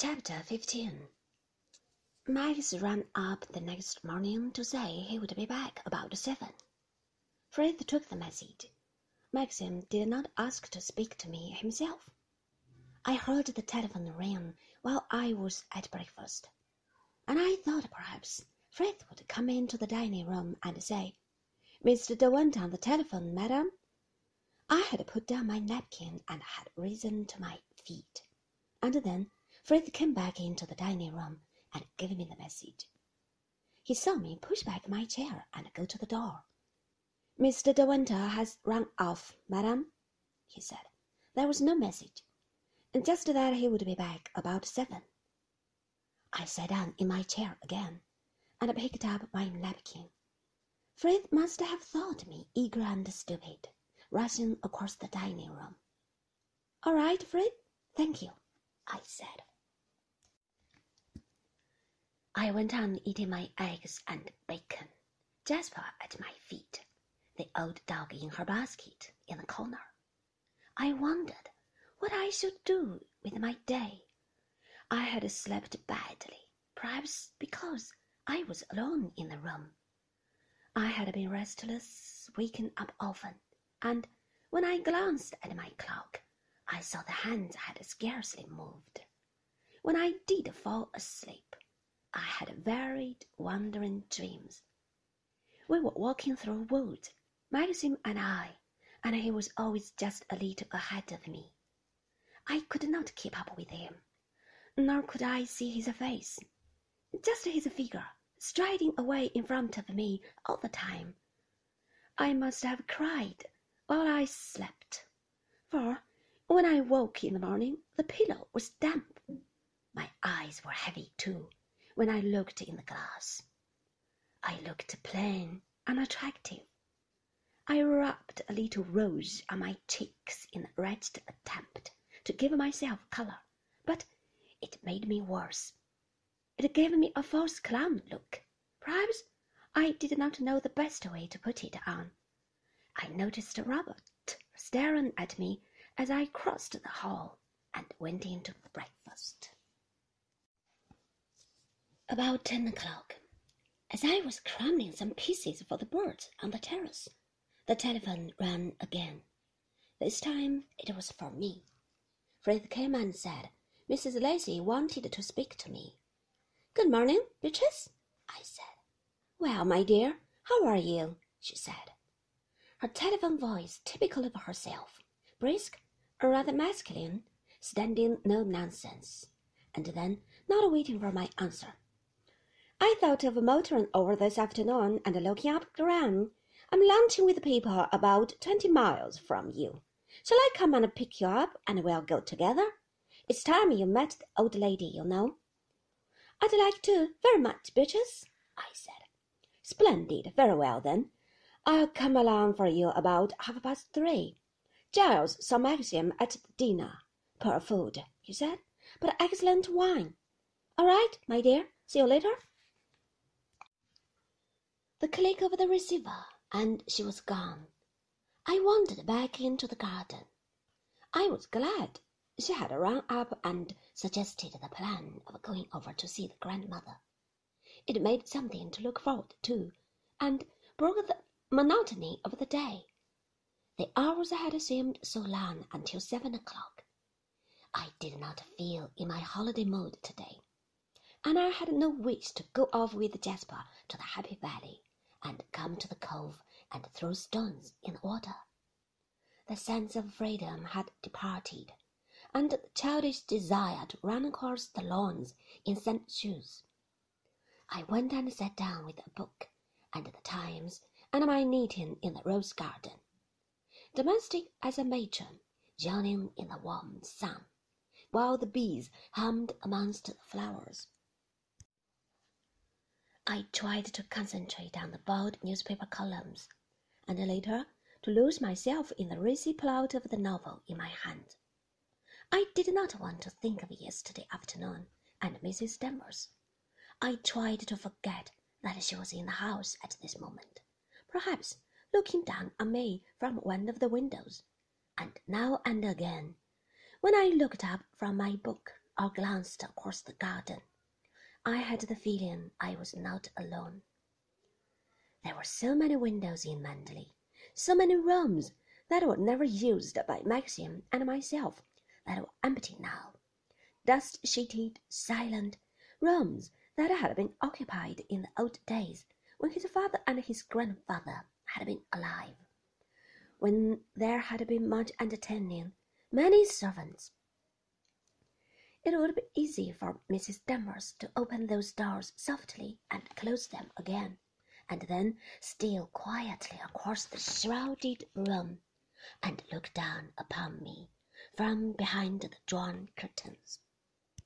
Chapter 15 Max ran up the next morning to say he would be back about seven. Frith took the message. Maxim did not ask to speak to me himself. I heard the telephone ring while I was at breakfast, and I thought perhaps Frith would come into the dining room and say, Mr. De Winter on the telephone, madam. I had put down my napkin and had risen to my feet, and then Frith came back into the dining room and gave me the message. He saw me push back my chair and go to the door. Mr. De Winter has run off, madam, he said. There was no message, and just that he would be back about seven. I sat down in my chair again and picked up my napkin. Frith must have thought me eager and stupid, rushing across the dining room. All right, Frith, thank you, I said. I went on eating my eggs and bacon, Jasper at my feet, the old dog in her basket in the corner. I wondered what I should do with my day. I had slept badly, perhaps because I was alone in the room. I had been restless, waking up often, and when I glanced at my clock, I saw the hands had scarcely moved. When I did fall asleep, I had varied, wandering dreams. We were walking through woods, Maxim and I, and he was always just a little ahead of me. I could not keep up with him, nor could I see his face, just his figure striding away in front of me all the time. I must have cried while I slept, for when I woke in the morning the pillow was damp. My eyes were heavy too when I looked in the glass. I looked plain, unattractive. I rubbed a little rouge on my cheeks in a wretched attempt to give myself colour, but it made me worse. It gave me a false clown look. Perhaps I did not know the best way to put it on. I noticed Robert staring at me as I crossed the hall and went into breakfast. About ten o'clock, as I was crumbling some pieces for the birds on the terrace, the telephone rang again. This time it was for me. Frith came and said Mrs. Lacey wanted to speak to me. Good morning, Beatrice, I said. Well, my dear, how are you? she said. Her telephone voice, typical of herself, brisk, or rather masculine, standing no nonsense, and then, not waiting for my answer, thought of a motoring over this afternoon and looking up Gran. I'm lunching with people about twenty miles from you. Shall I come and pick you up and we'll go together? It's time you met the old lady, you know. I'd like to very much, Beatrice, I said. Splendid. Very well, then. I'll come along for you about half past three. Giles saw Maxim at the dinner. Poor food, he said, but excellent wine. All right, my dear. See you later the click of the receiver, and she was gone. I wandered back into the garden. I was glad she had run up and suggested the plan of going over to see the grandmother. It made something to look forward to, and broke the monotony of the day. The hours had seemed so long until seven o'clock. I did not feel in my holiday mood today, and I had no wish to go off with Jasper to the Happy Valley and come to the cove and throw stones in the water. The sense of freedom had departed, and the childish desire to run across the lawns in sand shoes. I went and sat down with a book and the Times and my knitting in the rose garden, domestic as a matron, yawning in the warm sun, while the bees hummed amongst the flowers. I tried to concentrate on the bold newspaper columns, and later to lose myself in the racy plot of the novel in my hand. I did not want to think of yesterday afternoon and Mrs. Danvers. I tried to forget that she was in the house at this moment, perhaps looking down on me from one of the windows, and now and again, when I looked up from my book or glanced across the garden, I had the feeling I was not alone. There were so many windows in Manderley, so many rooms that were never used by Maxim and myself that were empty now, dust sheeted, silent rooms that had been occupied in the old days when his father and his grandfather had been alive, when there had been much entertaining, many servants. It would be easy for Mrs. Danvers to open those doors softly and close them again, and then steal quietly across the shrouded room and look down upon me from behind the drawn curtains.